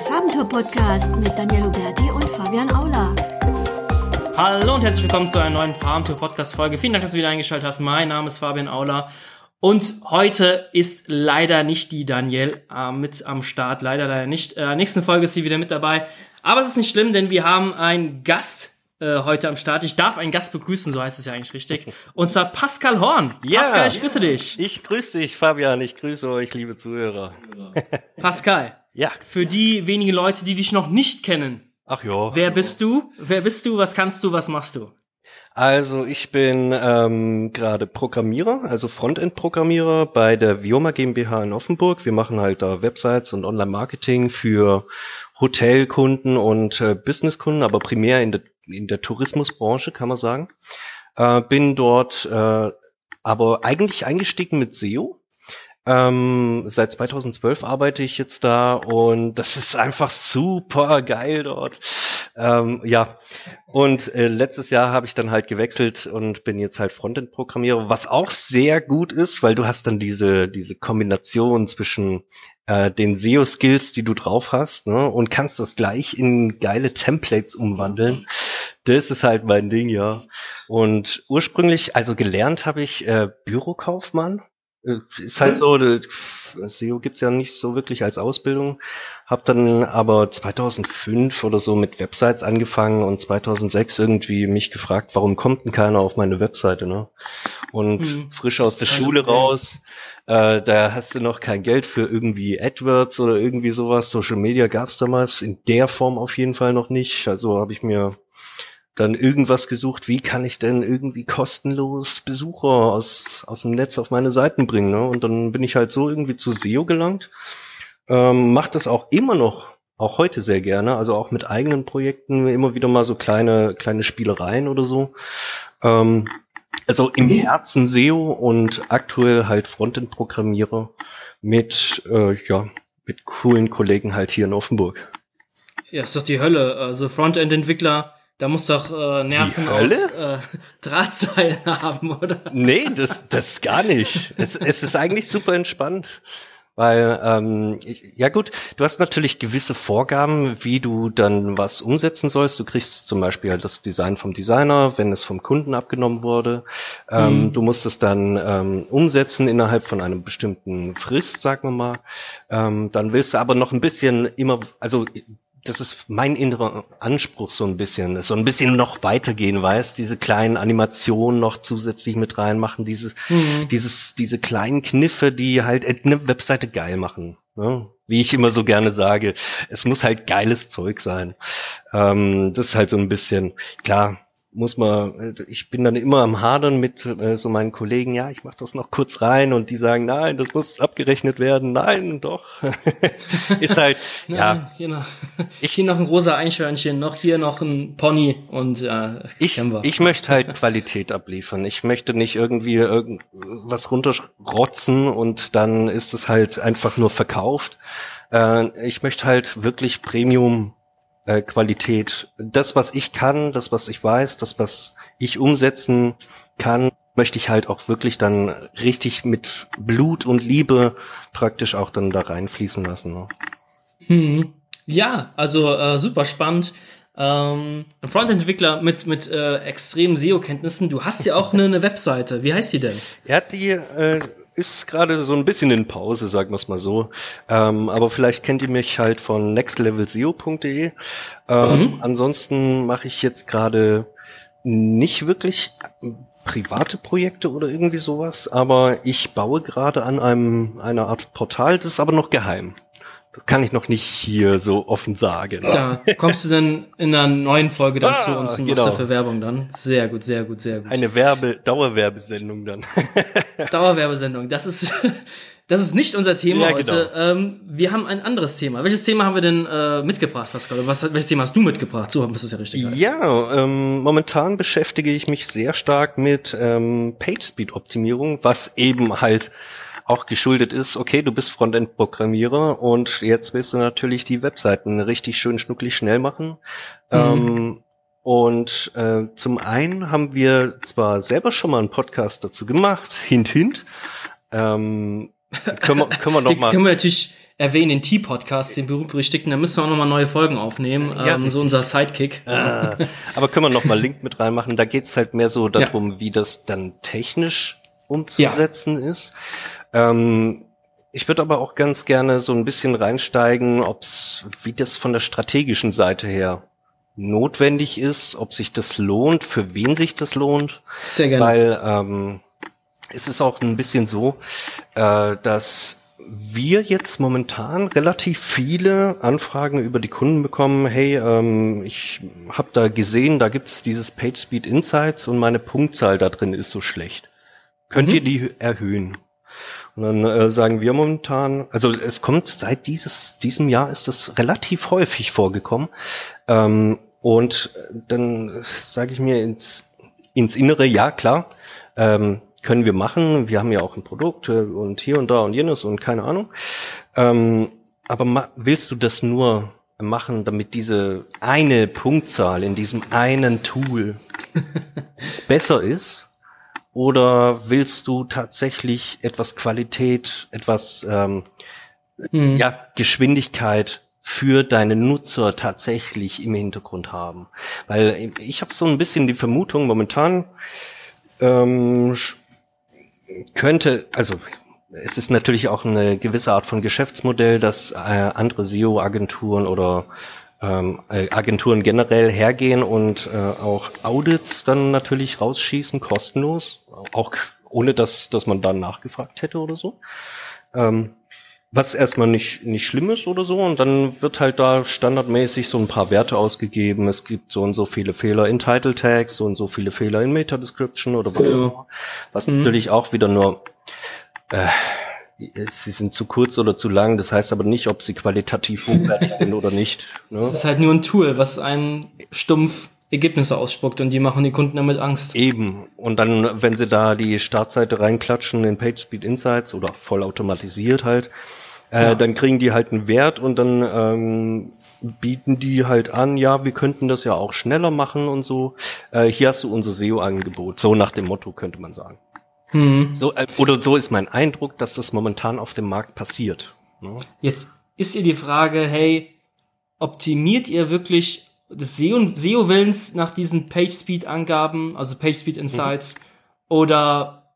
Farbentour-Podcast mit Daniel Huberti und Fabian Aula. Hallo und herzlich willkommen zu einer neuen Farbentour-Podcast-Folge. Vielen Dank, dass du wieder eingeschaltet hast. Mein Name ist Fabian Aula. Und heute ist leider nicht die Danielle äh, mit am Start. Leider, leider nicht. Äh, nächsten Folge ist sie wieder mit dabei. Aber es ist nicht schlimm, denn wir haben einen Gast äh, heute am Start. Ich darf einen Gast begrüßen, so heißt es ja eigentlich richtig. Und zwar Pascal Horn. Ja, Pascal, ich grüße dich. Ich grüße dich, Fabian. Ich grüße euch, liebe Zuhörer. Pascal. Ja. Für die wenigen Leute, die dich noch nicht kennen. Ach ja. Wer bist du? Wer bist du? Was kannst du? Was machst du? Also ich bin ähm, gerade Programmierer, also Frontend-Programmierer bei der Vioma GmbH in Offenburg. Wir machen halt da Websites und Online-Marketing für Hotelkunden und äh, Businesskunden, aber primär in der, in der Tourismusbranche, kann man sagen. Äh, bin dort äh, aber eigentlich eingestiegen mit SEO. Ähm, seit 2012 arbeite ich jetzt da und das ist einfach super geil dort. Ähm, ja, und äh, letztes Jahr habe ich dann halt gewechselt und bin jetzt halt Frontend-Programmierer, was auch sehr gut ist, weil du hast dann diese diese Kombination zwischen äh, den SEO-Skills, die du drauf hast, ne, und kannst das gleich in geile Templates umwandeln. Das ist halt mein Ding, ja. Und ursprünglich, also gelernt habe ich äh, Bürokaufmann ist halt so, SEO gibt's ja nicht so wirklich als Ausbildung. Hab dann aber 2005 oder so mit Websites angefangen und 2006 irgendwie mich gefragt, warum kommt denn keiner auf meine Webseite, ne? Und hm, frisch aus der Schule raus, äh, da hast du noch kein Geld für irgendwie AdWords oder irgendwie sowas. Social Media gab's damals in der Form auf jeden Fall noch nicht. Also habe ich mir dann irgendwas gesucht, wie kann ich denn irgendwie kostenlos Besucher aus, aus dem Netz auf meine Seiten bringen. Ne? Und dann bin ich halt so irgendwie zu SEO gelangt. Ähm, macht das auch immer noch, auch heute sehr gerne, also auch mit eigenen Projekten, immer wieder mal so kleine, kleine Spielereien oder so. Ähm, also im Herzen SEO und aktuell halt Frontend-Programmierer mit, äh, ja, mit coolen Kollegen halt hier in Offenburg. Ja, ist doch die Hölle. Also Frontend-Entwickler da muss doch äh, Nerven aus äh, Drahtseilen haben, oder? Nee, das, das gar nicht. es, es ist eigentlich super entspannt. Weil, ähm, ja gut, du hast natürlich gewisse Vorgaben, wie du dann was umsetzen sollst. Du kriegst zum Beispiel halt das Design vom Designer, wenn es vom Kunden abgenommen wurde. Ähm, mhm. Du musst es dann ähm, umsetzen innerhalb von einem bestimmten Frist, sagen wir mal. Ähm, dann willst du aber noch ein bisschen immer, also das ist mein innerer Anspruch so ein bisschen, so ein bisschen noch weitergehen, weißt, diese kleinen Animationen noch zusätzlich mit reinmachen, dieses, mhm. dieses, diese kleinen Kniffe, die halt eine Webseite geil machen. Ne? Wie ich immer so gerne sage, es muss halt geiles Zeug sein. Ähm, das ist halt so ein bisschen, klar, muss man, äh, ich bin dann immer am Hadern mit äh, so meinen Kollegen, ja, ich mach das noch kurz rein und die sagen, nein, das muss abgerechnet werden, nein, doch. ist halt, nein, ja. Hier noch, ich, hier noch ein rosa Einschörnchen, noch hier noch ein Pony und ja, ich, ich möchte halt Qualität abliefern. Ich möchte nicht irgendwie irgendwas runterrotzen und dann ist es halt einfach nur verkauft. Äh, ich möchte halt wirklich Premium äh, Qualität. Das, was ich kann, das, was ich weiß, das, was ich umsetzen kann, möchte ich halt auch wirklich dann richtig mit Blut und Liebe praktisch auch dann da reinfließen lassen. Ne? Hm. Ja, also äh, super spannend. Ähm, ein Frontend-Entwickler mit, mit äh, extremen SEO-Kenntnissen. Du hast ja auch eine, eine Webseite. Wie heißt die denn? Ja, die äh, ist gerade so ein bisschen in Pause, sagen wir es mal so. Ähm, aber vielleicht kennt ihr mich halt von nextlevelseo.de. Ähm, mhm. Ansonsten mache ich jetzt gerade nicht wirklich private Projekte oder irgendwie sowas, aber ich baue gerade an einem einer Art Portal, das ist aber noch geheim. Das kann ich noch nicht hier so offen sagen. Da kommst du dann in einer neuen Folge dann ah, zu uns und genau. machst dafür Werbung dann. Sehr gut, sehr gut, sehr gut. Eine Werbe, Dauerwerbesendung dann. Dauerwerbesendung. Das ist, das ist nicht unser Thema ja, heute. Genau. Ähm, wir haben ein anderes Thema. Welches Thema haben wir denn äh, mitgebracht, Pascal? Was, welches Thema hast du mitgebracht? So bist du es ja richtig. Heißt. Ja, ähm, momentan beschäftige ich mich sehr stark mit ähm, PageSpeed-Optimierung, was eben halt auch geschuldet ist, okay, du bist Frontend-Programmierer und jetzt willst du natürlich die Webseiten richtig schön schnucklig schnell machen. Mhm. Ähm, und äh, zum einen haben wir zwar selber schon mal einen Podcast dazu gemacht, hint, hint. Ähm, können wir, können wir noch mal. können wir natürlich erwähnen den T-Podcast, den berühmt-berüchtigten. Da müssen wir auch nochmal neue Folgen aufnehmen. Ja, ähm, so unser Sidekick. Äh, aber können wir nochmal Link mit reinmachen? Da geht's halt mehr so darum, ja. wie das dann technisch umzusetzen ja. ist. Ähm, ich würde aber auch ganz gerne so ein bisschen reinsteigen, ob's, wie das von der strategischen Seite her notwendig ist, ob sich das lohnt, für wen sich das lohnt. Sehr gerne. Weil ähm, es ist auch ein bisschen so, äh, dass wir jetzt momentan relativ viele Anfragen über die Kunden bekommen, hey, ähm, ich habe da gesehen, da gibt's dieses PageSpeed Insights und meine Punktzahl da drin ist so schlecht. Könnt mhm. ihr die erhöhen? Und dann äh, sagen wir momentan, also es kommt seit dieses, diesem Jahr ist das relativ häufig vorgekommen. Ähm, und dann sage ich mir ins, ins Innere, ja klar, ähm, können wir machen. Wir haben ja auch ein Produkt äh, und hier und da und jenes und keine Ahnung. Ähm, aber willst du das nur machen, damit diese eine Punktzahl in diesem einen Tool besser ist? Oder willst du tatsächlich etwas Qualität, etwas ähm, hm. ja, Geschwindigkeit für deine Nutzer tatsächlich im Hintergrund haben? Weil ich habe so ein bisschen die Vermutung, momentan ähm, könnte, also es ist natürlich auch eine gewisse Art von Geschäftsmodell, dass äh, andere SEO-Agenturen oder ähm, äh, Agenturen generell hergehen und äh, auch Audits dann natürlich rausschießen, kostenlos, auch ohne dass, dass man dann nachgefragt hätte oder so. Ähm, was erstmal nicht, nicht schlimm ist oder so, und dann wird halt da standardmäßig so ein paar Werte ausgegeben. Es gibt so und so viele Fehler in Title Tags, so und so viele Fehler in Meta Description oder was auch immer. Was mhm. natürlich auch wieder nur äh, sie sind zu kurz oder zu lang, das heißt aber nicht, ob sie qualitativ hochwertig sind oder nicht. Ne? Das ist halt nur ein Tool, was einen stumpf Ergebnisse ausspuckt und die machen die Kunden damit Angst. Eben. Und dann, wenn sie da die Startseite reinklatschen in PageSpeed Insights oder vollautomatisiert halt, äh, ja. dann kriegen die halt einen Wert und dann ähm, bieten die halt an, ja, wir könnten das ja auch schneller machen und so. Äh, hier hast du unser SEO-Angebot. So nach dem Motto könnte man sagen. Hm. So, äh, oder so ist mein Eindruck, dass das momentan auf dem Markt passiert. Ne? Jetzt ist ihr die Frage, hey, optimiert ihr wirklich das SEO, SEO-Willens nach diesen PageSpeed-Angaben, also PageSpeed-Insights, mhm. oder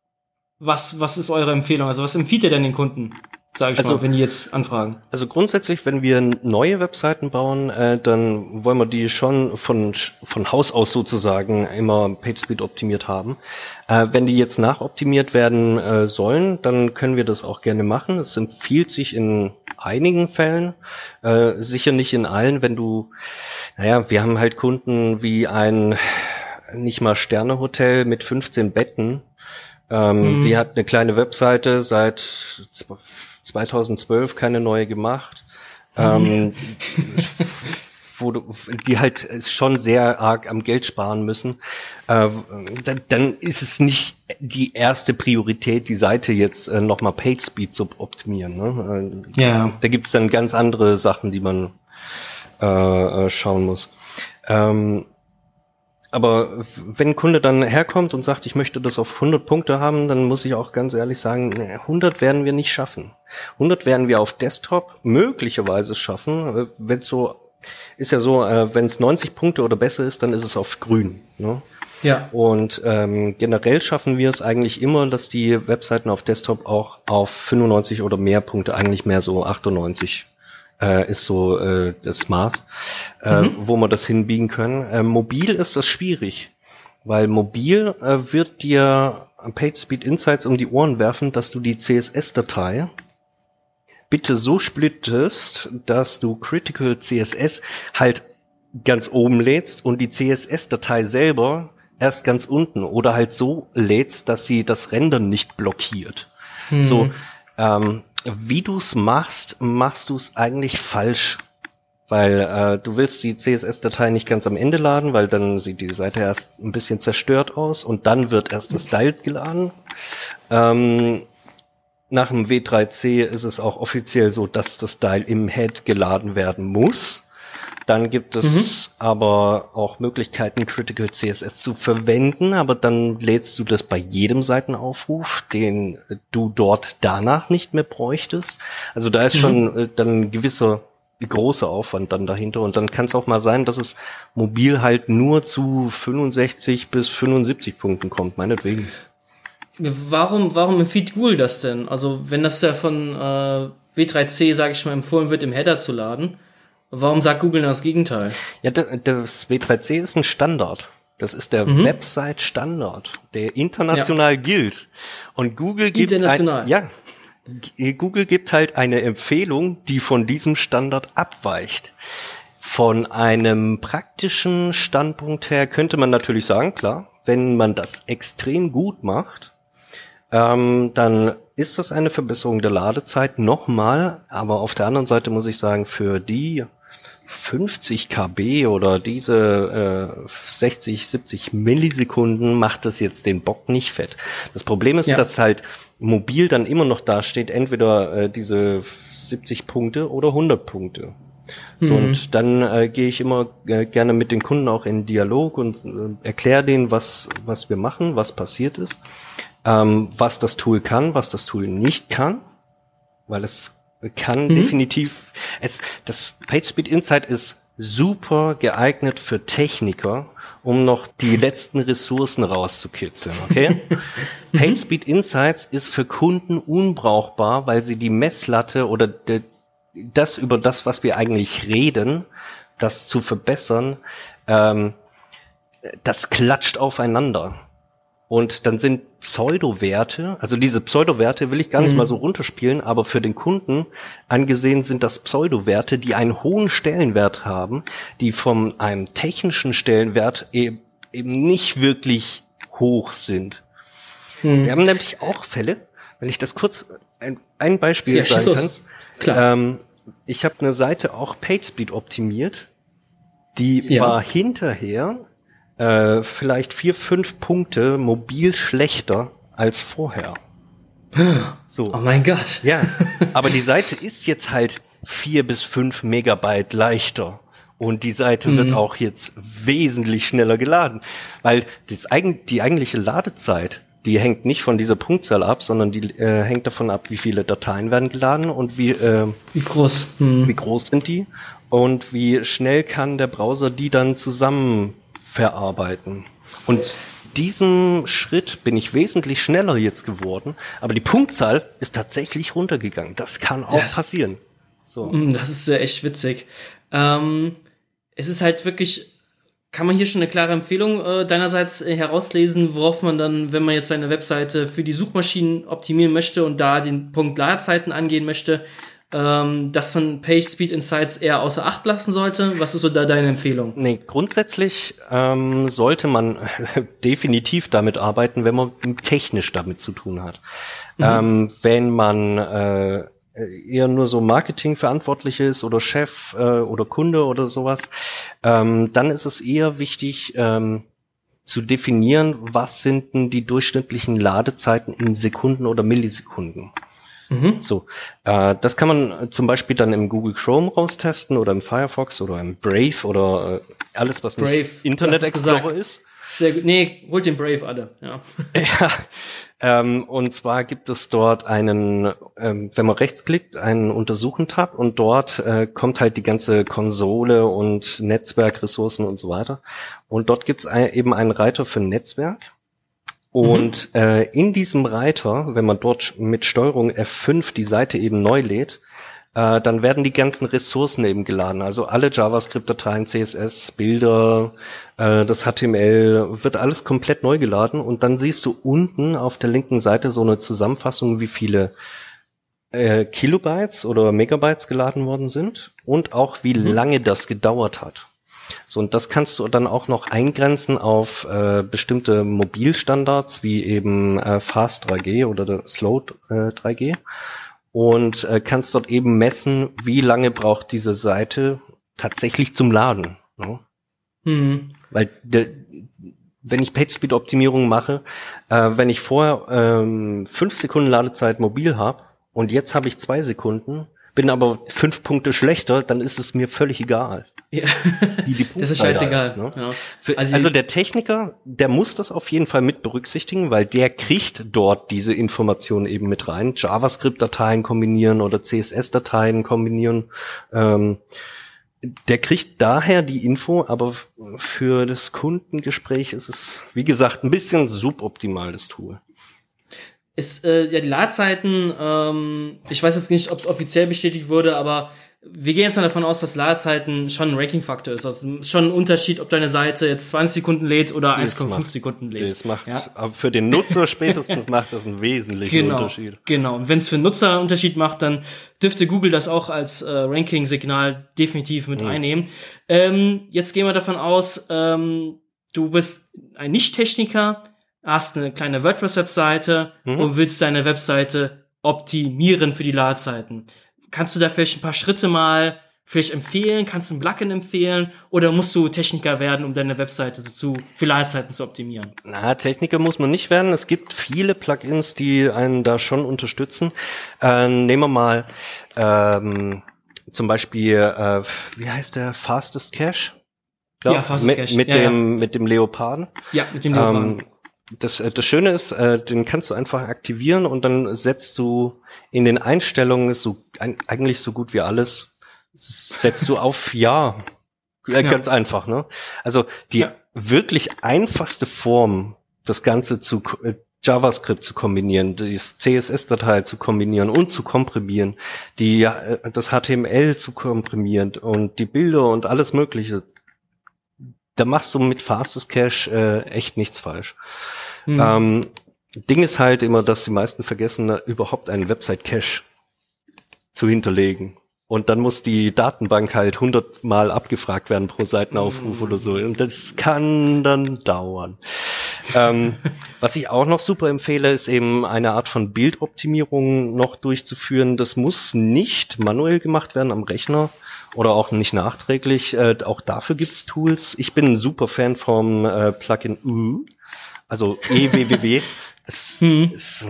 was, was ist eure Empfehlung? Also was empfiehlt ihr denn den Kunden? Sage ich also, mal, wenn die jetzt anfragen. Also grundsätzlich, wenn wir neue Webseiten bauen, äh, dann wollen wir die schon von, von Haus aus sozusagen immer PageSpeed optimiert haben. Äh, wenn die jetzt nachoptimiert werden äh, sollen, dann können wir das auch gerne machen. Es empfiehlt sich in einigen Fällen, äh, sicher nicht in allen, wenn du, naja, wir haben halt Kunden wie ein nicht mal Sternehotel mit 15 Betten. Ähm, mhm. Die hat eine kleine Webseite seit 2012 keine neue gemacht. Ähm, wo du, die halt schon sehr arg am Geld sparen müssen, äh, dann, dann ist es nicht die erste Priorität, die Seite jetzt äh, nochmal PageSpeed zu optimieren. Ne? Äh, ja. Da gibt's dann ganz andere Sachen, die man äh, äh schauen muss. Ähm, aber wenn ein Kunde dann herkommt und sagt, ich möchte das auf 100 Punkte haben, dann muss ich auch ganz ehrlich sagen, 100 werden wir nicht schaffen. 100 werden wir auf Desktop möglicherweise schaffen. Äh, wenn so ist ja so, wenn es 90 Punkte oder besser ist, dann ist es auf grün. Ne? Ja. Und ähm, generell schaffen wir es eigentlich immer, dass die Webseiten auf Desktop auch auf 95 oder mehr Punkte, eigentlich mehr so 98 äh, ist so äh, das Maß, äh, mhm. wo wir das hinbiegen können. Äh, mobil ist das schwierig, weil mobil äh, wird dir PageSpeed Insights um die Ohren werfen, dass du die CSS-Datei bitte so splittest, dass du Critical CSS halt ganz oben lädst und die CSS-Datei selber erst ganz unten oder halt so lädst, dass sie das Rendern nicht blockiert. Mhm. So, ähm, wie du es machst, machst du es eigentlich falsch. Weil äh, du willst die CSS-Datei nicht ganz am Ende laden, weil dann sieht die Seite erst ein bisschen zerstört aus und dann wird erst das Styled geladen. Ähm, nach dem W3C ist es auch offiziell so, dass das Style im Head geladen werden muss. Dann gibt es mhm. aber auch Möglichkeiten, Critical CSS zu verwenden, aber dann lädst du das bei jedem Seitenaufruf, den du dort danach nicht mehr bräuchtest. Also da ist mhm. schon äh, dann ein gewisser großer Aufwand dann dahinter und dann kann es auch mal sein, dass es mobil halt nur zu 65 bis 75 Punkten kommt, meinetwegen. Warum, warum empfiehlt Google das denn? Also wenn das ja von äh, W3C, sage ich mal, empfohlen wird, im Header zu laden, warum sagt Google das Gegenteil? Ja, das W3C ist ein Standard. Das ist der mhm. Website-Standard, der international ja. gilt. Und Google gibt. Ein, ja, Google gibt halt eine Empfehlung, die von diesem Standard abweicht. Von einem praktischen Standpunkt her könnte man natürlich sagen, klar, wenn man das extrem gut macht, ähm, dann ist das eine Verbesserung der Ladezeit nochmal, aber auf der anderen Seite muss ich sagen, für die 50 KB oder diese äh, 60, 70 Millisekunden macht das jetzt den Bock nicht fett. Das Problem ist, ja. dass halt mobil dann immer noch da steht, entweder äh, diese 70 Punkte oder 100 Punkte. So, mhm. und dann äh, gehe ich immer äh, gerne mit den Kunden auch in Dialog und äh, erkläre denen, was, was wir machen, was passiert ist ähm, was das Tool kann, was das Tool nicht kann, weil es kann mhm. definitiv, es, das PageSpeed Insight ist super geeignet für Techniker, um noch die letzten Ressourcen rauszukitzeln, okay? Mhm. PageSpeed Insights ist für Kunden unbrauchbar, weil sie die Messlatte oder de, das über das, was wir eigentlich reden, das zu verbessern, ähm, das klatscht aufeinander. Und dann sind Pseudo-Werte, also diese Pseudo-Werte will ich gar nicht mhm. mal so runterspielen, aber für den Kunden angesehen sind das Pseudo-Werte, die einen hohen Stellenwert haben, die von einem technischen Stellenwert eben, eben nicht wirklich hoch sind. Mhm. Wir haben nämlich auch Fälle, wenn ich das kurz ein, ein Beispiel ja, sagen kann. Klar. Ähm, ich habe eine Seite auch PageSpeed optimiert, die ja. war hinterher äh, vielleicht vier, fünf Punkte mobil schlechter als vorher. So. Oh mein Gott. Ja, aber die Seite ist jetzt halt vier bis fünf Megabyte leichter. Und die Seite mhm. wird auch jetzt wesentlich schneller geladen. Weil das, die eigentliche Ladezeit, die hängt nicht von dieser Punktzahl ab, sondern die äh, hängt davon ab, wie viele Dateien werden geladen und wie, äh, wie groß. Mhm. Wie groß sind die und wie schnell kann der Browser die dann zusammen verarbeiten. Und diesem Schritt bin ich wesentlich schneller jetzt geworden, aber die Punktzahl ist tatsächlich runtergegangen. Das kann auch das, passieren. So. Mm, das ist äh, echt witzig. Ähm, es ist halt wirklich, kann man hier schon eine klare Empfehlung äh, deinerseits äh, herauslesen, worauf man dann, wenn man jetzt seine Webseite für die Suchmaschinen optimieren möchte und da den Punkt Ladezeiten angehen möchte, ähm, dass man Page Speed Insights eher außer Acht lassen sollte? Was ist so da deine Empfehlung? Nee, grundsätzlich ähm, sollte man definitiv damit arbeiten, wenn man technisch damit zu tun hat. Mhm. Ähm, wenn man äh, eher nur so Marketing verantwortlich ist oder Chef äh, oder Kunde oder sowas, ähm, dann ist es eher wichtig, ähm, zu definieren, was sind denn die durchschnittlichen Ladezeiten in Sekunden oder Millisekunden. Mhm. So, äh, das kann man zum Beispiel dann im Google Chrome raustesten oder im Firefox oder im Brave oder äh, alles, was Brave, nicht Internet Explorer ist. Sehr gut. Nee, holt den Brave alle, ja. ja. Ähm, und zwar gibt es dort einen, ähm, wenn man rechtsklickt, einen Untersuchen-Tab und dort äh, kommt halt die ganze Konsole und Netzwerkressourcen und so weiter. Und dort gibt es ein, eben einen Reiter für Netzwerk und mhm. äh, in diesem Reiter, wenn man dort mit Steuerung F5 die Seite eben neu lädt, äh, dann werden die ganzen Ressourcen eben geladen. Also alle JavaScript-Dateien, CSS, Bilder, äh, das HTML, wird alles komplett neu geladen und dann siehst du unten auf der linken Seite so eine Zusammenfassung, wie viele äh, Kilobytes oder Megabytes geladen worden sind und auch wie mhm. lange das gedauert hat. So, und das kannst du dann auch noch eingrenzen auf äh, bestimmte Mobilstandards wie eben äh, Fast 3G oder Slow äh, 3G und äh, kannst dort eben messen, wie lange braucht diese Seite tatsächlich zum Laden. Ne? Mhm. Weil de, wenn ich PageSpeed-Optimierung mache, äh, wenn ich vorher ähm, fünf Sekunden Ladezeit mobil habe und jetzt habe ich zwei Sekunden, bin aber fünf Punkte schlechter, dann ist es mir völlig egal. Ja. Wie die das ist scheißegal. Ist, ne? ja. Für, also, also, der Techniker, der muss das auf jeden Fall mit berücksichtigen, weil der kriegt dort diese Informationen eben mit rein. JavaScript-Dateien kombinieren oder CSS-Dateien kombinieren. Ähm, der kriegt daher die Info, aber für das Kundengespräch ist es, wie gesagt, ein bisschen suboptimal, das Tool ist äh, ja die Ladezeiten, ähm, ich weiß jetzt nicht, ob es offiziell bestätigt wurde, aber wir gehen jetzt mal davon aus, dass Ladezeiten schon ein Ranking-Faktor ist. Also schon ein Unterschied, ob deine Seite jetzt 20 Sekunden lädt oder 1,5 Sekunden lädt. Das macht, ja? für den Nutzer spätestens macht das einen wesentlichen genau, Unterschied. Genau. Und wenn es für den Nutzer einen Unterschied macht, dann dürfte Google das auch als äh, Ranking-Signal definitiv mit mhm. einnehmen. Ähm, jetzt gehen wir davon aus, ähm, du bist ein Nicht-Techniker, hast eine kleine WordPress-Webseite mhm. und willst deine Webseite optimieren für die Ladezeiten. Kannst du da vielleicht ein paar Schritte mal vielleicht empfehlen? Kannst du ein Plugin empfehlen? Oder musst du Techniker werden, um deine Webseite zu, für Ladezeiten zu optimieren? Na, Techniker muss man nicht werden. Es gibt viele Plugins, die einen da schon unterstützen. Äh, nehmen wir mal ähm, zum Beispiel, äh, wie heißt der? Fastest Cache? Glaub, ja, Fastest mit, Cache. Mit, ja, dem, ja. mit dem Leoparden. Ja, mit dem Leoparden. Ähm, das, äh, das Schöne ist, äh, den kannst du einfach aktivieren und dann setzt du in den Einstellungen so eigentlich so gut wie alles setzt du auf Ja. Äh, ja. Ganz einfach, ne? Also die ja. wirklich einfachste Form, das Ganze zu äh, JavaScript zu kombinieren, die CSS-Datei zu kombinieren und zu komprimieren, die äh, das HTML zu komprimieren und die Bilder und alles Mögliche da machst du mit Fastest Cache äh, echt nichts falsch. Mhm. Ähm, Ding ist halt immer, dass die meisten vergessen, überhaupt einen Website-Cache zu hinterlegen. Und dann muss die Datenbank halt hundertmal abgefragt werden pro Seitenaufruf mm. oder so. Und das kann dann dauern. ähm, was ich auch noch super empfehle, ist eben eine Art von Bildoptimierung noch durchzuführen. Das muss nicht manuell gemacht werden am Rechner, oder auch nicht nachträglich. Äh, auch dafür gibt's Tools. Ich bin ein super Fan vom äh, Plugin U, also EWWW. Es, hm. es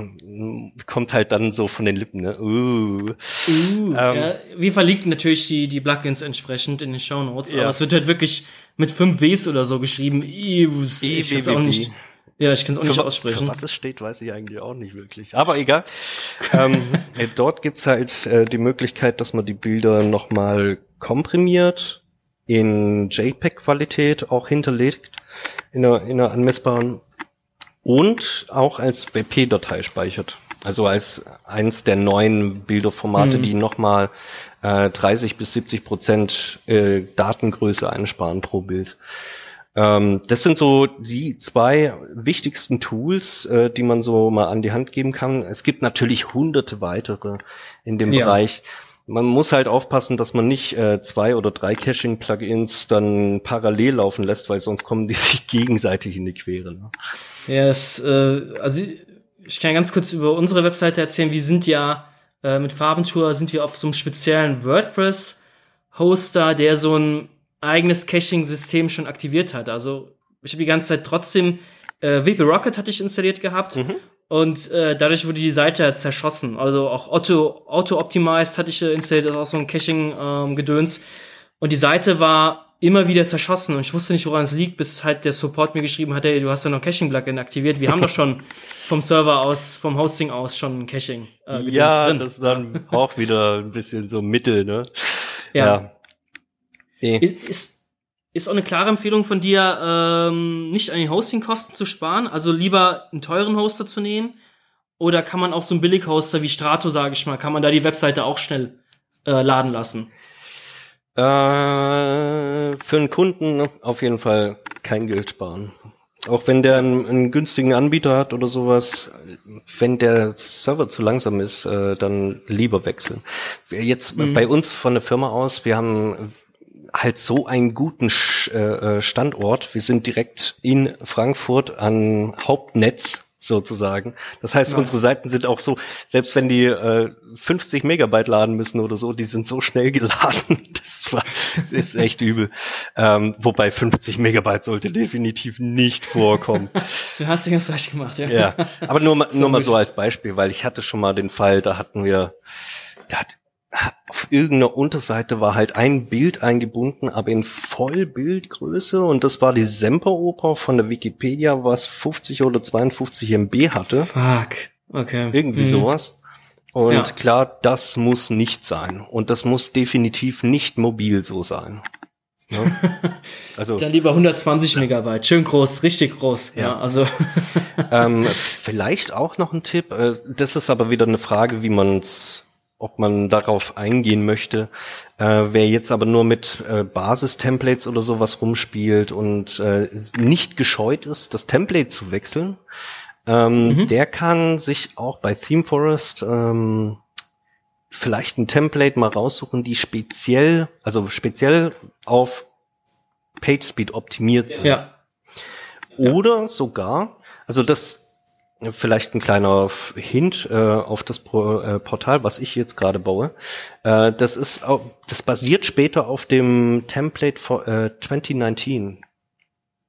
kommt halt dann so von den Lippen, ne? Uh. uh ähm, ja, wir verlinken natürlich die, die Plugins entsprechend in den Show Notes, ja. aber es wird halt wirklich mit fünf Ws oder so geschrieben. Ich, ich auch nicht. Ja, ich kann es auch nicht aussprechen. Für was es steht, weiß ich eigentlich auch nicht wirklich. Aber egal. ähm, äh, dort gibt's halt äh, die Möglichkeit, dass man die Bilder nochmal komprimiert, in JPEG-Qualität auch hinterlegt, in einer, in einer anmessbaren und auch als WP-Datei speichert. Also als eins der neuen Bilderformate, mhm. die nochmal äh, 30 bis 70 Prozent äh, Datengröße einsparen pro Bild. Ähm, das sind so die zwei wichtigsten Tools, äh, die man so mal an die Hand geben kann. Es gibt natürlich hunderte weitere in dem ja. Bereich. Man muss halt aufpassen, dass man nicht äh, zwei oder drei Caching-Plugins dann parallel laufen lässt, weil sonst kommen die sich gegenseitig in die Quere. Ne? Ja, es, äh, also ich kann ganz kurz über unsere Webseite erzählen. Wir sind ja äh, mit Farbentour sind wir auf so einem speziellen WordPress-Hoster, der so ein eigenes Caching-System schon aktiviert hat. Also ich habe die ganze Zeit trotzdem äh, WP Rocket hatte ich installiert gehabt mhm. und äh, dadurch wurde die Seite zerschossen. Also auch Auto Auto Optimized hatte ich äh, installiert, das ist auch so ein Caching ähm, Gedöns und die Seite war immer wieder zerschossen und ich wusste nicht, woran es liegt, bis halt der Support mir geschrieben hat, hey, du hast ja noch Caching Plugin aktiviert. Wir haben doch schon vom Server aus, vom Hosting aus schon Caching. Äh, ja, drin. das ist dann auch wieder ein bisschen so Mittel, ne? ja. ja. Nee. Ist, ist auch eine klare Empfehlung von dir, ähm, nicht an den Hostingkosten zu sparen, also lieber einen teuren Hoster zu nehmen? Oder kann man auch so einen Billig-Hoster wie Strato, sage ich mal, kann man da die Webseite auch schnell äh, laden lassen? Äh, für einen Kunden auf jeden Fall kein Geld sparen. Auch wenn der einen, einen, günstigen Anbieter hat oder sowas, wenn der Server zu langsam ist, äh, dann lieber wechseln. Jetzt mhm. bei uns von der Firma aus, wir haben halt so einen guten äh, äh, Standort. Wir sind direkt in Frankfurt an Hauptnetz sozusagen. Das heißt, nice. unsere Seiten sind auch so, selbst wenn die äh, 50 Megabyte laden müssen oder so, die sind so schnell geladen. Das war, ist echt übel. Ähm, wobei 50 Megabyte sollte definitiv nicht vorkommen. du hast den ganz recht gemacht, ja. Ja, aber nur, mal, nur mal so als Beispiel, weil ich hatte schon mal den Fall, da hatten wir, da hat auf irgendeiner Unterseite war halt ein Bild eingebunden, aber in Vollbildgröße und das war die Semperoper von der Wikipedia, was 50 oder 52 MB hatte. Fuck. Okay. Irgendwie Mhm. sowas. Und Ja. klar, das muss nicht sein. Und das muss definitiv nicht mobil so sein. Ne? Also Dann lieber 120 Megabyte. Schön groß, richtig groß. Ja, Ja. also. ähm, vielleicht auch noch ein Tipp. Äh, das ist aber wieder eine Frage, wie man's, ob man darauf eingehen möchte. Äh, wer jetzt aber nur mit äh, Basis-Templates oder sowas rumspielt und äh, nicht gescheut ist, das Template zu wechseln, ähm, der kann sich auch bei ThemeForest ähm, vielleicht ein Template mal raussuchen, die speziell, also speziell auf PageSpeed optimiert sind. ja. Oder sogar, also das vielleicht ein kleiner Hint äh, auf das Pro, äh, Portal, was ich jetzt gerade baue. Äh, das ist, au- das basiert später auf dem Template for, äh, 2019.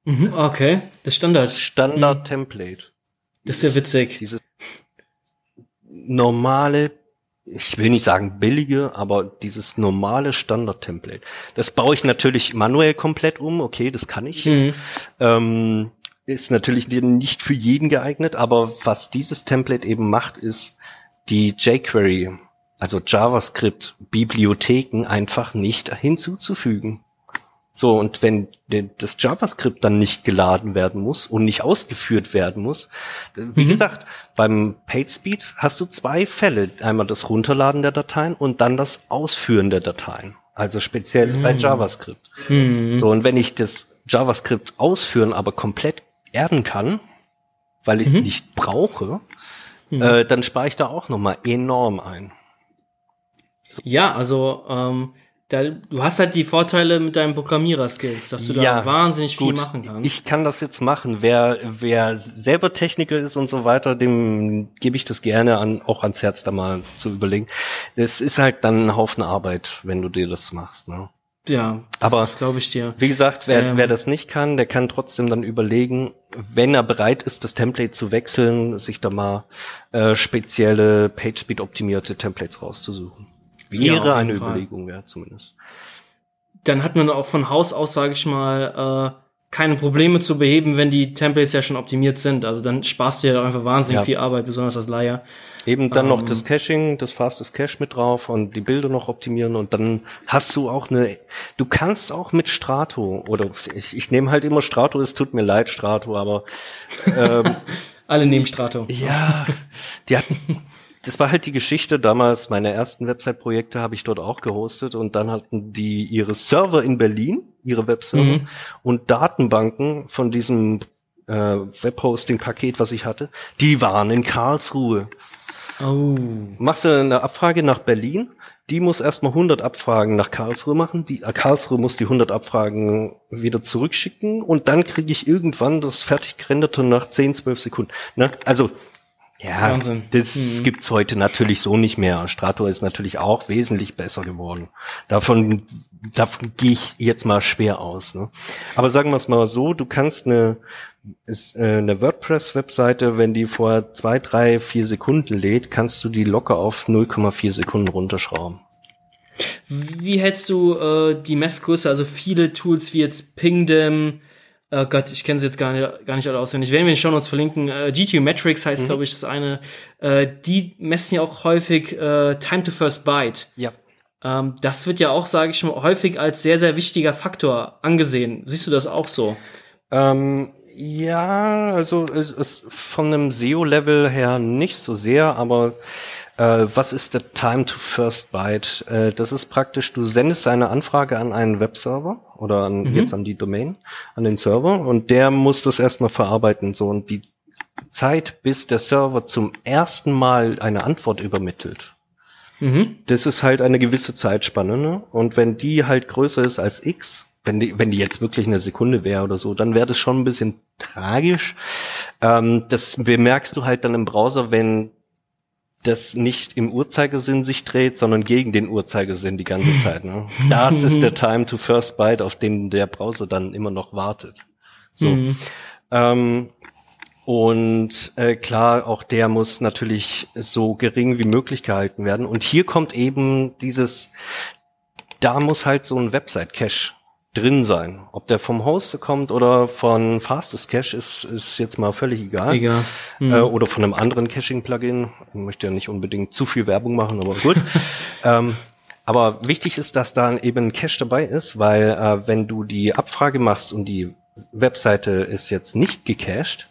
Mhm, okay. Das Standard. Das Standard-Template. Das ist ja witzig. Dieses normale, ich will nicht sagen billige, aber dieses normale Standard-Template. Das baue ich natürlich manuell komplett um. Okay, das kann ich jetzt. Mhm. Ähm, ist natürlich nicht für jeden geeignet, aber was dieses Template eben macht, ist die jQuery, also JavaScript-Bibliotheken einfach nicht hinzuzufügen. So, und wenn das JavaScript dann nicht geladen werden muss und nicht ausgeführt werden muss, wie Mhm. gesagt, beim PageSpeed hast du zwei Fälle. Einmal das Runterladen der Dateien und dann das Ausführen der Dateien. Also speziell bei JavaScript. Mhm. So, und wenn ich das JavaScript ausführen, aber komplett erden kann, weil ich es Mhm. nicht brauche, Mhm. äh, dann spare ich da auch nochmal enorm ein. Ja, also ähm, da, du hast halt die Vorteile mit deinen Programmierer-Skills, dass du da wahnsinnig viel gut. machen kannst. Ich kann das jetzt machen. Wer, wer selber Techniker ist und so weiter, dem gebe ich das gerne an, auch ans Herz, da mal zu überlegen. Es ist halt dann ein Haufen Arbeit, wenn du dir das machst. Ne? Ja, das Aber- das glaube ich dir. Wie gesagt, wer, Ähm. wer das nicht kann, der kann trotzdem dann überlegen, wenn er bereit ist, das Template zu wechseln, sich da mal äh, spezielle PageSpeed-optimierte Templates rauszusuchen. Ja, Wäre jeden eine Fall. Überlegung, ja, zumindest. Dann hat man auch von Haus aus, sage ich mal, äh, keine Probleme zu beheben, wenn die Templates ja schon optimiert sind. Also dann sparst du ja einfach wahnsinnig Ja. viel Arbeit, besonders als Leier. Eben dann noch Ähm. das Caching, das Fastest Cache mit drauf und die Bilder noch optimieren und dann hast du auch eine, du kannst auch mit Strato oder ich, ich nehme halt immer Strato, es tut mir leid Strato, aber ähm, Alle nehmen Strato. Ja, die hatten, das war halt die Geschichte damals, meine ersten Website-Projekte habe ich dort auch gehostet und dann hatten die ihre Server in Berlin, ihre Webserver Mhm. und Datenbanken von diesem äh, Webhosting-Paket, was ich hatte, die waren in Karlsruhe. Oh. Machst du eine Abfrage nach Berlin, die muss erstmal 100 Abfragen nach Karlsruhe machen, die äh, Karlsruhe muss die 100 Abfragen wieder zurückschicken und dann kriege ich irgendwann das fertig gerenderte nach 10, 12 Sekunden. Ne? Also ja, Wahnsinn. das Mhm. gibt's heute natürlich so nicht mehr. Strato ist natürlich auch wesentlich besser geworden. Davon, davon gehe ich jetzt mal schwer aus. Ne? Aber sagen wir es mal so, du kannst eine, ist, äh, eine WordPress-Webseite, wenn die vor zwei, drei, vier Sekunden lädt, kannst du die locker auf 0,4 Sekunden runterschrauben. Wie hältst du äh, die Messgröße? Also viele Tools wie jetzt Pingdom, oh Gott, ich kenne sie jetzt gar nicht, gar nicht alle auswendig. Werden wir den Show Notes verlinken. Äh, GTU Metrics heißt, glaube ich, das eine. Äh, die messen ja auch häufig äh, Time to First Byte. Ja. Ähm, das wird ja auch, sage ich mal, häufig als sehr, sehr wichtiger Faktor angesehen. Siehst du das auch so? Ähm, ja, also es ist von einem SEO-Level her nicht so sehr, aber äh, was ist der Time to First Byte? Äh, das ist praktisch, du sendest eine Anfrage an einen Webserver oder an, jetzt an die Domain, an den Server und der muss das erstmal verarbeiten. So und die Zeit, bis der Server zum ersten Mal eine Antwort übermittelt, Mhm. das ist halt eine gewisse Zeitspanne, ne? Und wenn die halt größer ist als X, wenn die, wenn die jetzt wirklich eine Sekunde wäre oder so, dann wäre das schon ein bisschen tragisch. Ähm, das bemerkst du halt dann im Browser, wenn das nicht im Uhrzeigersinn sich dreht, sondern gegen den Uhrzeigersinn die ganze Zeit. Ne? Das ist der Time to First Byte, auf den der Browser dann immer noch wartet. So. Mhm. Ähm, Und äh, klar, auch der muss natürlich so gering wie möglich gehalten werden. Und hier kommt eben dieses, da muss halt so ein Website-Cache drin sein. Ob der vom Host kommt oder von Fastest Cache ist, ist jetzt mal völlig egal. Egal. Mhm. Äh, oder von einem anderen Caching-Plugin. Ich möchte ja nicht unbedingt zu viel Werbung machen, aber gut. ähm, aber wichtig ist, dass da eben ein Cache dabei ist, weil äh, wenn du die Abfrage machst und die Webseite ist jetzt nicht gecached,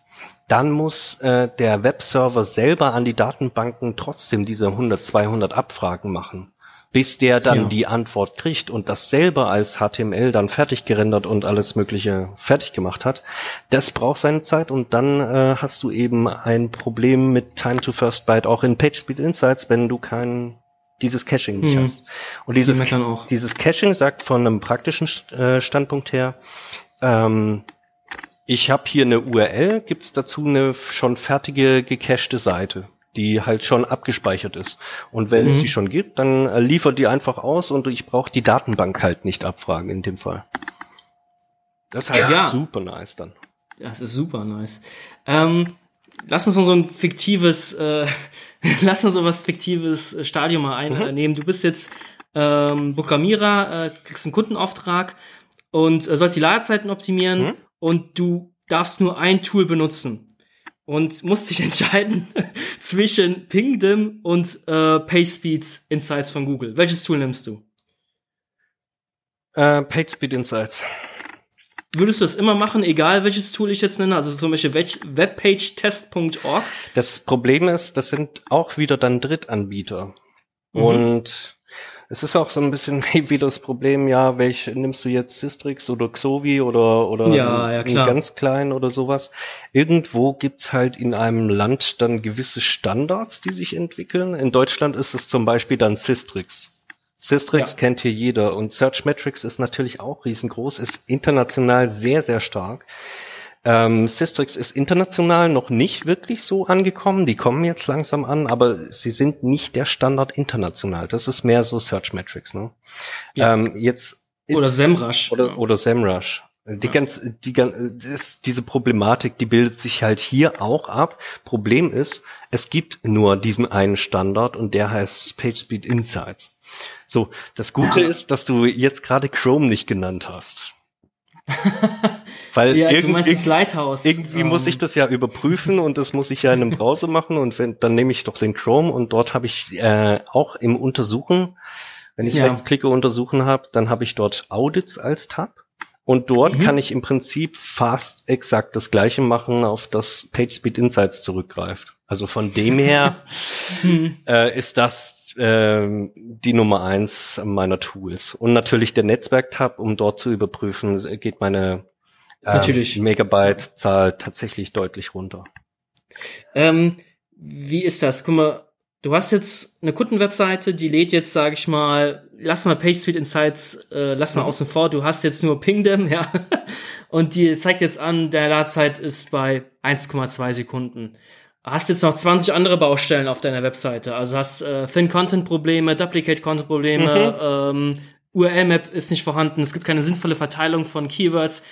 dann muss äh, der Webserver selber an die Datenbanken trotzdem diese 100, 200 Abfragen machen, bis der dann ja. die Antwort kriegt und das selber als HTML dann fertig gerendert und alles Mögliche fertig gemacht hat. Das braucht seine Zeit und dann äh, hast du eben ein Problem mit Time to First Byte auch in PageSpeed Insights, wenn du kein dieses Caching nicht mhm. hast. Und dieses, dieses Caching sagt von einem praktischen äh, Standpunkt her, ähm, ich habe hier eine URL, gibt's dazu eine schon fertige gecachte Seite, die halt schon abgespeichert ist. Und wenn mhm. es die schon gibt, dann äh, liefert die einfach aus und ich brauche die Datenbank halt nicht abfragen in dem Fall. Das ist halt ja. super nice dann. Das ist super nice. Ähm, lass uns noch so ein fiktives, äh, lass uns so was fiktives Stadium mal einnehmen. Mhm. Du bist jetzt ähm, Programmierer, äh, kriegst einen Kundenauftrag und äh, sollst die Ladezeiten optimieren. Mhm und du darfst nur ein Tool benutzen und musst dich entscheiden zwischen Pingdom und äh, PageSpeed Insights von Google. Welches Tool nimmst du? Äh, PageSpeed Insights. Würdest du das immer machen, egal welches Tool ich jetzt nenne? Also zum Beispiel webpagetest.org? Das Problem ist, das sind auch wieder dann Drittanbieter. Mhm. Und es ist auch so ein bisschen wie das Problem, ja, welch nimmst du jetzt Systrix oder Xovi oder oder ja, ja, ganz klein oder sowas. Irgendwo gibt's halt in einem Land dann gewisse Standards, die sich entwickeln. In Deutschland ist es zum Beispiel dann Systrix. Systrix ja. kennt hier jeder und Searchmetrics ist natürlich auch riesengroß, ist international sehr, sehr stark. Ähm, Systrix ist international noch nicht wirklich so angekommen. Die kommen jetzt langsam an, aber sie sind nicht der Standard international. Das ist mehr so Search Metrics. Ne? Ja. Ähm, jetzt ist, oder SEMrush. Oder, oder SEMrush. Die ja. ganz, die, das, diese Problematik, die bildet sich halt hier auch ab. Problem ist, es gibt nur diesen einen Standard und der heißt PageSpeed Insights. So, das Gute ja. ist, dass du jetzt gerade Chrome nicht genannt hast. Weil ja, irgend, irg Lighthouse. irgendwie um. muss ähm. ich das ja überprüfen und das muss ich ja in einem Browser machen und wenn, dann nehme ich doch den Chrome und dort habe ich äh, auch im Untersuchen, wenn ich ja. rechtsklicke untersuchen habe, dann habe ich dort Audits als Tab. Und dort mhm. kann ich im Prinzip fast exakt das gleiche machen, auf das PageSpeed Insights zurückgreift. Also von dem her äh, ist das äh, die Nummer eins meiner Tools. Und natürlich der Netzwerk-Tab, um dort zu überprüfen, geht meine Natürlich. Ähm, Megabyte-Zahl tatsächlich deutlich runter. Ähm, wie ist das? Guck mal, du hast jetzt eine Kundenwebseite, die lädt jetzt, sage ich mal, lass mal PageSpeed Insights, äh, lass mal mhm. außen vor, du hast jetzt nur Pingdom, ja, und die zeigt jetzt an, der Ladezeit ist bei 1,2 Sekunden. Hast jetzt noch 20 andere Baustellen auf deiner Webseite, also hast äh, Thin-Content-Probleme, Duplicate-Content-Probleme, mhm. ähm, URL-Map ist nicht vorhanden, es gibt keine sinnvolle Verteilung von Keywords.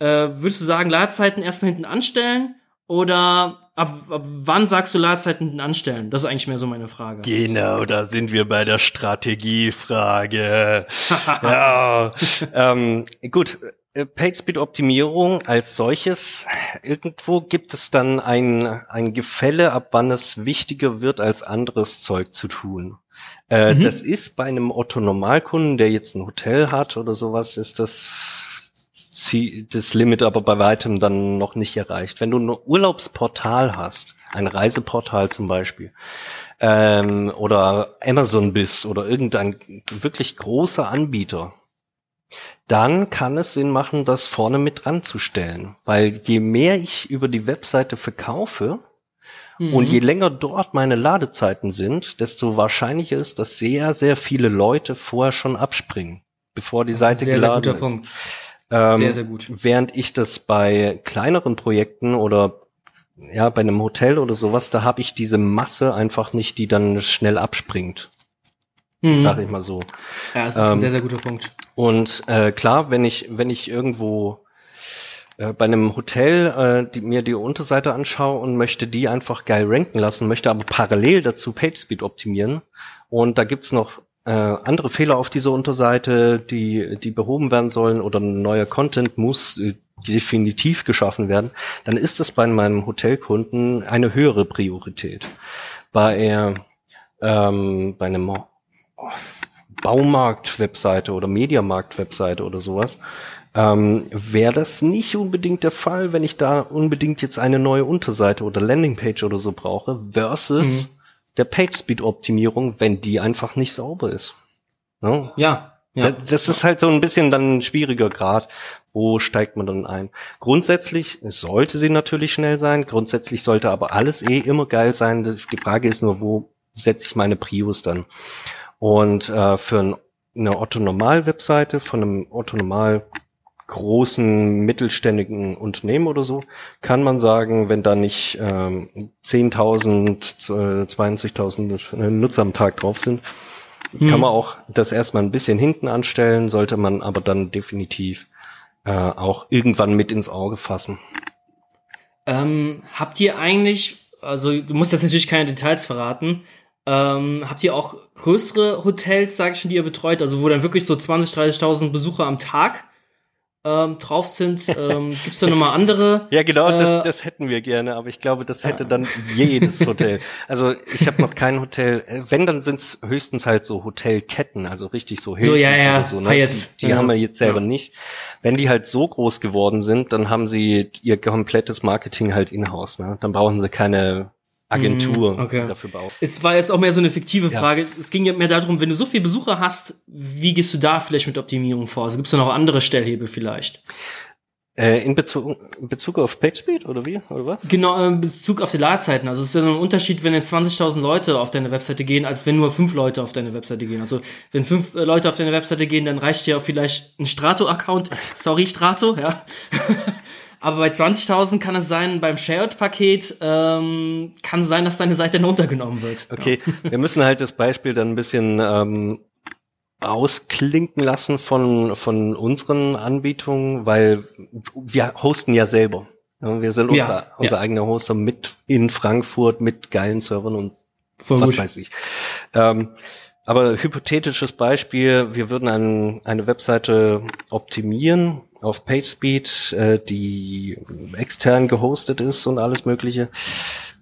Äh, würdest du sagen, Ladezeiten erstmal hinten anstellen? Oder ab, ab wann sagst du Ladezeiten hinten anstellen? Das ist eigentlich mehr so meine Frage. Genau, da sind wir bei der Strategiefrage. ja, ähm, gut. Äh, PageSpeed-Optimierung als solches, irgendwo gibt es dann ein, ein Gefälle, ab wann es wichtiger wird, als anderes Zeug zu tun. Äh, mhm. Das ist bei einem Otto-Normalkunden, der jetzt ein Hotel hat oder sowas, ist das das Limit aber bei weitem dann noch nicht erreicht. Wenn du ein Urlaubsportal hast, ein Reiseportal zum Beispiel, ähm, oder Amazon bist oder irgendein wirklich großer Anbieter, dann kann es Sinn machen, das vorne mit dran zu stellen. Weil je mehr ich über die Webseite verkaufe mhm. und je länger dort meine Ladezeiten sind, desto wahrscheinlicher ist, dass sehr, sehr viele Leute vorher schon abspringen, bevor die Seite sehr, geladen sehr ist. Punkt. Ähm, sehr, sehr gut. Während ich das bei kleineren Projekten oder ja, bei einem Hotel oder sowas, da habe ich diese Masse einfach nicht, die dann schnell abspringt. Mhm. Sag ich mal so. Ja, das ist ähm, ein sehr, sehr guter Punkt. Und äh, klar, wenn ich, wenn ich irgendwo äh, bei einem Hotel äh, die, mir die Unterseite anschaue und möchte die einfach geil ranken lassen, möchte aber parallel dazu PageSpeed optimieren. Und da gibt's noch äh, andere Fehler auf dieser Unterseite, die, die behoben werden sollen oder neuer Content muss äh, definitiv geschaffen werden, dann ist das bei meinem Hotelkunden eine höhere Priorität. Bei, äh, ähm, bei einem Baumarkt-Webseite oder Mediamarkt-Webseite oder sowas, ähm, wäre das nicht unbedingt der Fall, wenn ich da unbedingt jetzt eine neue Unterseite oder Landingpage oder so brauche, versus mhm. Der PageSpeed-Optimierung, wenn die einfach nicht sauber ist. No? Ja. Ja. Das ist halt so ein bisschen dann ein schwieriger Grad. Wo steigt man dann ein? Grundsätzlich sollte sie natürlich schnell sein. Grundsätzlich sollte aber alles eh immer geil sein. Die Frage ist nur, wo setze ich meine Prius dann? Und äh, für eine Otto-Normal-Webseite von einem Otto-Normal großen mittelständigen Unternehmen oder so, kann man sagen, wenn da nicht ähm, 10.000, 20.000 äh, Nutzer am Tag drauf sind, hm. kann man auch das erstmal ein bisschen hinten anstellen, sollte man aber dann definitiv äh, auch irgendwann mit ins Auge fassen. Ähm, habt ihr eigentlich, also du musst jetzt natürlich keine Details verraten, ähm, habt ihr auch größere Hotels, sag ich schon, die ihr betreut, also wo dann wirklich so 20, 30.000 Besucher am Tag ähm, drauf sind. Ähm, Gibt es da nochmal andere? ja, genau, äh, das, das hätten wir gerne, aber ich glaube, das hätte dann jedes Hotel. Also ich habe noch kein Hotel. Äh, wenn, dann sind es höchstens halt so Hotelketten, also richtig so Hilton so, ja, ja. oder so. Ne? Jetzt, die, die ja. haben wir jetzt selber ja. nicht. Wenn die halt so groß geworden sind, dann haben sie ihr komplettes Marketing halt in-house. Ne? Dann brauchen sie keine Agentur mhm, okay. dafür baut. Es war jetzt auch mehr so eine fiktive Frage. Ja. Es ging ja mehr darum, wenn du so viele Besucher hast, wie gehst du da vielleicht mit Optimierung vor? Also gibt es da noch andere Stellhebel vielleicht? Äh, in Bezug, in Bezug auf PageSpeed oder wie? Oder was? Genau, in Bezug auf die Ladezeiten. Also es ist ja ein Unterschied, wenn jetzt 20.000 Leute auf deine Webseite gehen, als wenn nur fünf Leute auf deine Webseite gehen. Also wenn fünf äh, Leute auf deine Webseite gehen, dann reicht dir auch vielleicht ein Strato-Account. Sorry, Strato, ja. Aber bei 20.000 kann es sein, beim Shared-Paket ähm, kann es sein, dass deine Seite dann runtergenommen wird. Okay, ja. wir müssen halt das Beispiel dann ein bisschen ähm, ausklinken lassen von, von unseren Anbietungen, weil wir hosten ja selber. wir sind unser, ja, unser ja. eigener Hoster mit in Frankfurt mit geilen Servern und Voll was gut. weiß ich. Ähm, aber hypothetisches Beispiel, wir würden ein, eine Webseite optimieren auf PageSpeed, äh, die extern gehostet ist und alles Mögliche.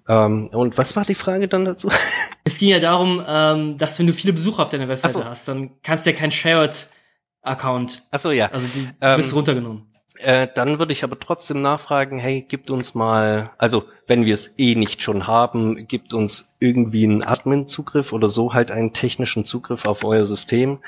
Ähm, und was war die Frage dann dazu? Es ging ja darum, ähm, dass wenn du viele Besucher auf deiner Webseite so. hast, dann kannst du ja kein Shared-Account. Ach so, ja. Also die ähm, bist runtergenommen. Äh, dann würde ich aber trotzdem nachfragen, hey, gibt uns mal, also wenn wir es eh nicht schon haben, gibt uns irgendwie einen Admin-Zugriff oder so halt einen technischen Zugriff auf euer System,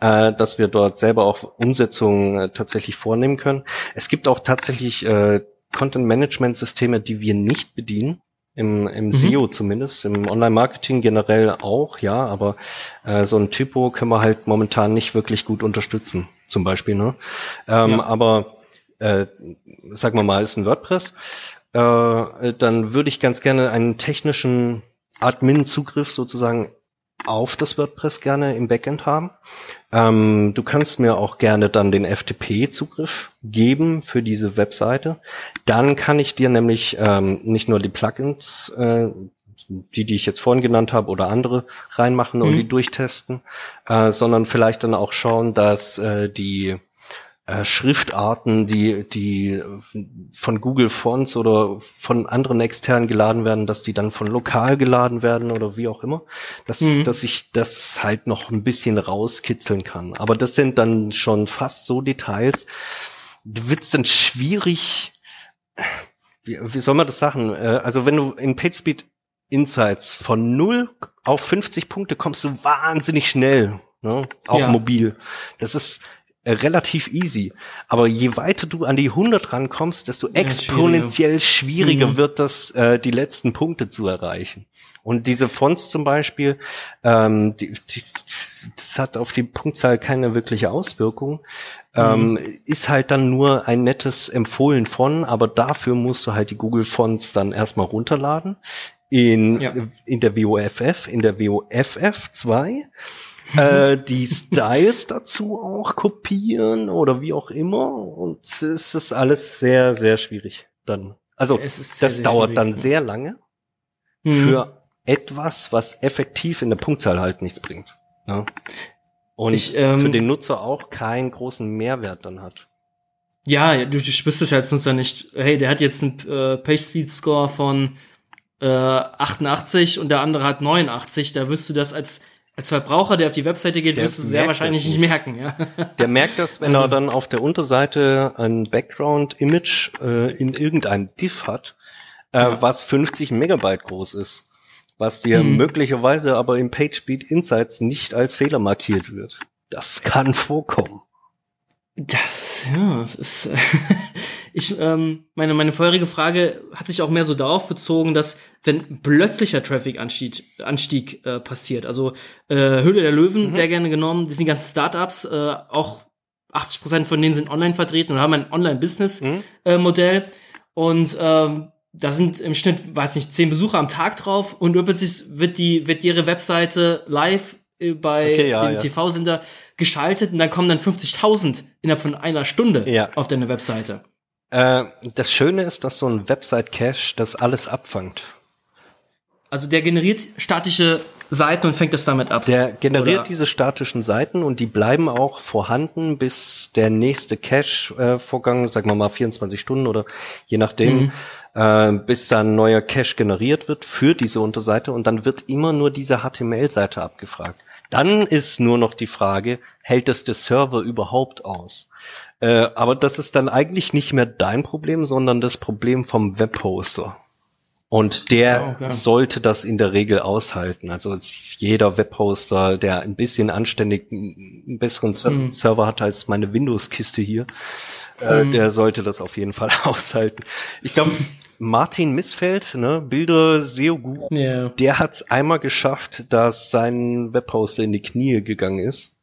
äh, dass wir dort selber auch Umsetzungen äh, tatsächlich vornehmen können. Es gibt auch tatsächlich äh, Content-Management-Systeme, die wir nicht bedienen. Im, im mhm. SEO zumindest, im Online-Marketing generell auch, ja, aber äh, so ein Typo können wir halt momentan nicht wirklich gut unterstützen, zum Beispiel. Ne? Ähm, ja. Aber äh, sagen wir mal, ist ein WordPress, äh, dann würde ich ganz gerne einen technischen Admin-Zugriff sozusagen auf das WordPress gerne im Backend haben. Ähm, du kannst mir auch gerne dann den FTP-Zugriff geben für diese Webseite. Dann kann ich dir nämlich ähm, nicht nur die Plugins, äh, die, die ich jetzt vorhin genannt habe oder andere reinmachen und mhm. die durchtesten, äh, sondern vielleicht dann auch schauen, dass äh, die äh, Schriftarten, die, die von Google Fonts oder von anderen externen geladen werden, dass die dann von lokal geladen werden oder wie auch immer, dass, mhm. dass ich das halt noch ein bisschen rauskitzeln kann. Aber das sind dann schon fast so Details, wird's dann schwierig, wie, wie soll man das sagen? Äh, also wenn du in PageSpeed Insights von 0 auf 50 Punkte kommst du wahnsinnig schnell. Ne? Auch ja. mobil. Das ist, relativ easy. Aber je weiter du an die 100 rankommst, desto exponentiell schwieriger, mhm. wird das, äh, die letzten Punkte zu erreichen. Und diese Fonts zum Beispiel, ähm, die, die, das hat auf die Punktzahl keine wirkliche Auswirkung, ähm, mhm. ist halt dann nur ein nettes Empfohlen von, aber dafür musst du halt die Google Fonts dann erstmal runterladen in, ja. in der WOFF, in der WOFF 2 äh, die Styles dazu auch kopieren oder wie auch immer. Und es ist alles sehr, sehr schwierig dann. Also sehr, das sehr dauert dann sehr lange mhm. für etwas, was effektiv in der Punktzahl halt nichts bringt. Ja. Und ich, ähm, für den Nutzer auch keinen großen Mehrwert dann hat. Ja, du, du spürst es ja als Nutzer nicht. Hey, der hat jetzt einen äh, Page Speed Score von äh, 88 und der andere hat 89. Da wirst du das als als Verbraucher, der auf die Webseite geht, der wirst du sehr wahrscheinlich nicht merken. Ja. Der merkt das, wenn also, er dann auf der Unterseite ein Background-Image äh, in irgendeinem Diff hat, äh, ja. was 50 Megabyte groß ist, was dir mhm. möglicherweise aber im PageSpeed Insights nicht als Fehler markiert wird. Das kann vorkommen. Das, ja, das ist. ich, ähm, meine, meine vorherige Frage hat sich auch mehr so darauf bezogen, dass wenn plötzlicher Traffic-Anstieg Anstieg, äh, passiert, also äh, Höhle der Löwen mhm. sehr gerne genommen, das sind die ganzen Startups, äh, auch 80 Prozent von denen sind online vertreten und haben ein Online-Business-Modell. Mhm. Äh, und ähm, da sind im Schnitt, weiß nicht, zehn Besucher am Tag drauf und plötzlich wird die, wird ihre Webseite live äh, bei okay, ja, dem ja. TV-Sender geschaltet und dann kommen dann 50.000 innerhalb von einer Stunde ja. auf deine Webseite. Äh, das Schöne ist, dass so ein Website-Cache das alles abfangt. Also der generiert statische Seiten und fängt das damit ab. Der generiert oder? diese statischen Seiten und die bleiben auch vorhanden, bis der nächste Cache-Vorgang, äh, sagen wir mal 24 Stunden oder je nachdem, mhm. äh, bis dann ein neuer Cache generiert wird für diese Unterseite und dann wird immer nur diese HTML-Seite abgefragt. Dann ist nur noch die Frage, hält es der Server überhaupt aus? Äh, aber das ist dann eigentlich nicht mehr dein Problem, sondern das Problem vom Webhoster. Und der oh, okay. sollte das in der Regel aushalten. Also jeder Webhoster, der ein bisschen anständig einen besseren mm. Server hat als meine Windows-Kiste hier, mm. der sollte das auf jeden Fall aushalten. Ich glaube, Martin Missfeld, ne, Bilder SEO Guru, yeah. der hat einmal geschafft, dass sein Webhoster in die Knie gegangen ist,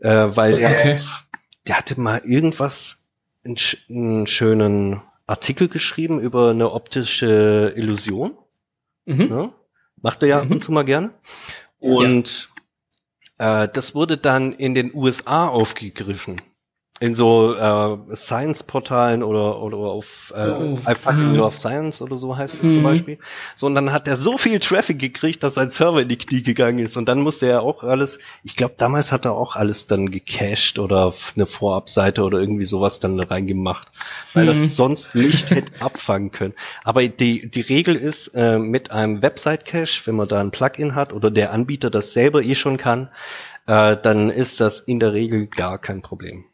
äh, weil okay. der, der hatte mal irgendwas, einen, einen schönen Artikel geschrieben über eine optische Illusion. Mhm. Ne? Macht er ja mhm. ab und zu mal gerne. Und ja. äh, das wurde dann in den USA aufgegriffen in so äh, Science-Portalen oder oder auf äh, oh, I fucking love Science oder so heißt es mhm. zum Beispiel. So und dann hat er so viel Traffic gekriegt, dass sein Server in die Knie gegangen ist und dann musste er auch alles. Ich glaube, damals hat er auch alles dann gecached oder eine Vorabseite oder irgendwie sowas dann reingemacht, weil mhm. das sonst nicht hätte abfangen können. Aber die die Regel ist äh, mit einem Website-Cache, wenn man da ein Plugin hat oder der Anbieter das selber eh schon kann, äh, dann ist das in der Regel gar kein Problem.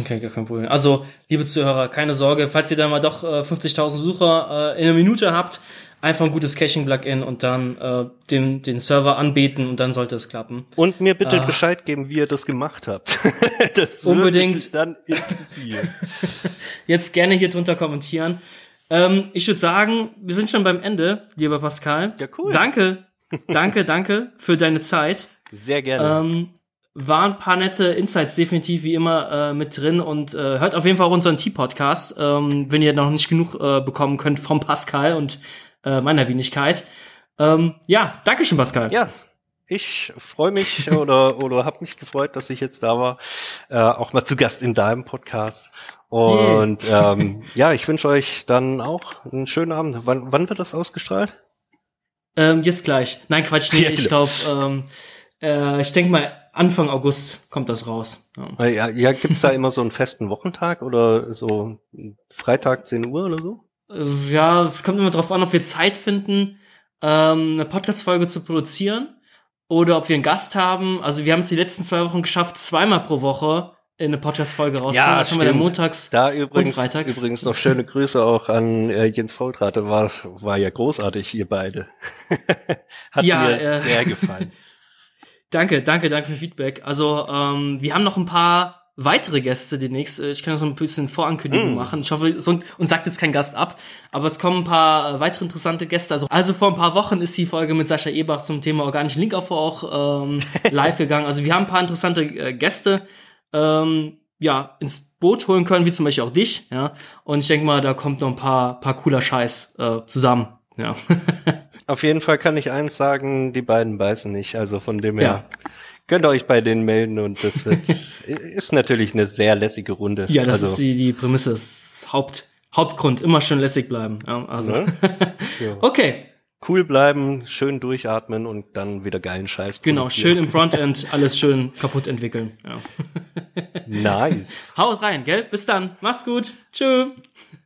Okay, gar kein Problem. Also, liebe Zuhörer, keine Sorge, falls ihr dann mal doch äh, 50.000 Besucher äh, in einer Minute habt, einfach ein gutes Caching-Plugin und dann äh, den, den Server anbieten und dann sollte es klappen. Und mir bitte äh, Bescheid geben, wie ihr das gemacht habt. das unbedingt. Mich dann interessieren. Jetzt gerne hier drunter kommentieren. Ähm, ich würde sagen, wir sind schon beim Ende, lieber Pascal. Ja, cool. Danke, danke, danke für deine Zeit. Sehr gerne. Ähm, waren ein paar nette Insights definitiv wie immer äh, mit drin und äh, hört auf jeden Fall auch unseren T-Podcast, ähm, wenn ihr noch nicht genug äh, bekommen könnt vom Pascal und äh, meiner Wenigkeit. Ähm, ja, danke schön, Pascal. Ja, ich freue mich oder oder habe mich gefreut, dass ich jetzt da war, äh, auch mal zu Gast in deinem Podcast. Und yeah. ähm, ja, ich wünsche euch dann auch einen schönen Abend. Wann, wann wird das ausgestrahlt? Ähm, jetzt gleich. Nein, Quatsch, nee, ich glaube, ähm, äh, ich denke mal Anfang August kommt das raus. Ja, ja, ja gibt's da immer so einen festen Wochentag oder so Freitag 10 Uhr oder so? Äh, ja, es kommt immer darauf an, ob wir Zeit finden, ähm, eine Podcast-Folge zu produzieren oder ob wir einen Gast haben. Also wir haben es die letzten zwei Wochen geschafft, zweimal pro Woche in eine Podcast-Folge rauszuholen. Ja, das haben wir dann montags da übrigens, und freitags. Übrigens noch schöne Grüße auch an äh, Jens Voltrate. War, war ja großartig, ihr beide. Hat ja, mir äh, sehr gefallen. Danke, danke, danke für Feedback. Also, ähm, wir haben noch ein paar weitere Gäste demnächst. Äh, ich kann so ein bisschen Vorankündigung mm. machen. Ich hoffe, so, und sagt jetzt kein Gast ab. Aber es kommen ein paar äh, weitere interessante Gäste. Also, also vor ein paar Wochen ist die Folge mit Sascha Ebach zum Thema organischen Linkaufbau auch ähm, live gegangen. Also wir haben ein paar interessante äh, Gäste ähm, ja, ins Boot holen können, wie zum Beispiel auch dich. Ja. Und ich denke mal, da kommt noch ein paar, paar cooler Scheiß äh, zusammen. Ja. Auf jeden Fall kann ich eins sagen, die beiden beißen nicht. Also von dem her ja. Könnt ihr euch bei denen melden und das wird, ist natürlich eine sehr lässige Runde. Ja, das also, ist die, die Prämisse, das Haupt, Hauptgrund, immer schön lässig bleiben. Ja, also. Ja. okay, cool bleiben, schön durchatmen und dann wieder geilen Scheiß. genau, schön im Frontend, alles schön kaputt entwickeln. Nice. Haut rein, gell? Bis dann. Macht's gut. Tschö.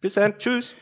Bis dann. Tschüss.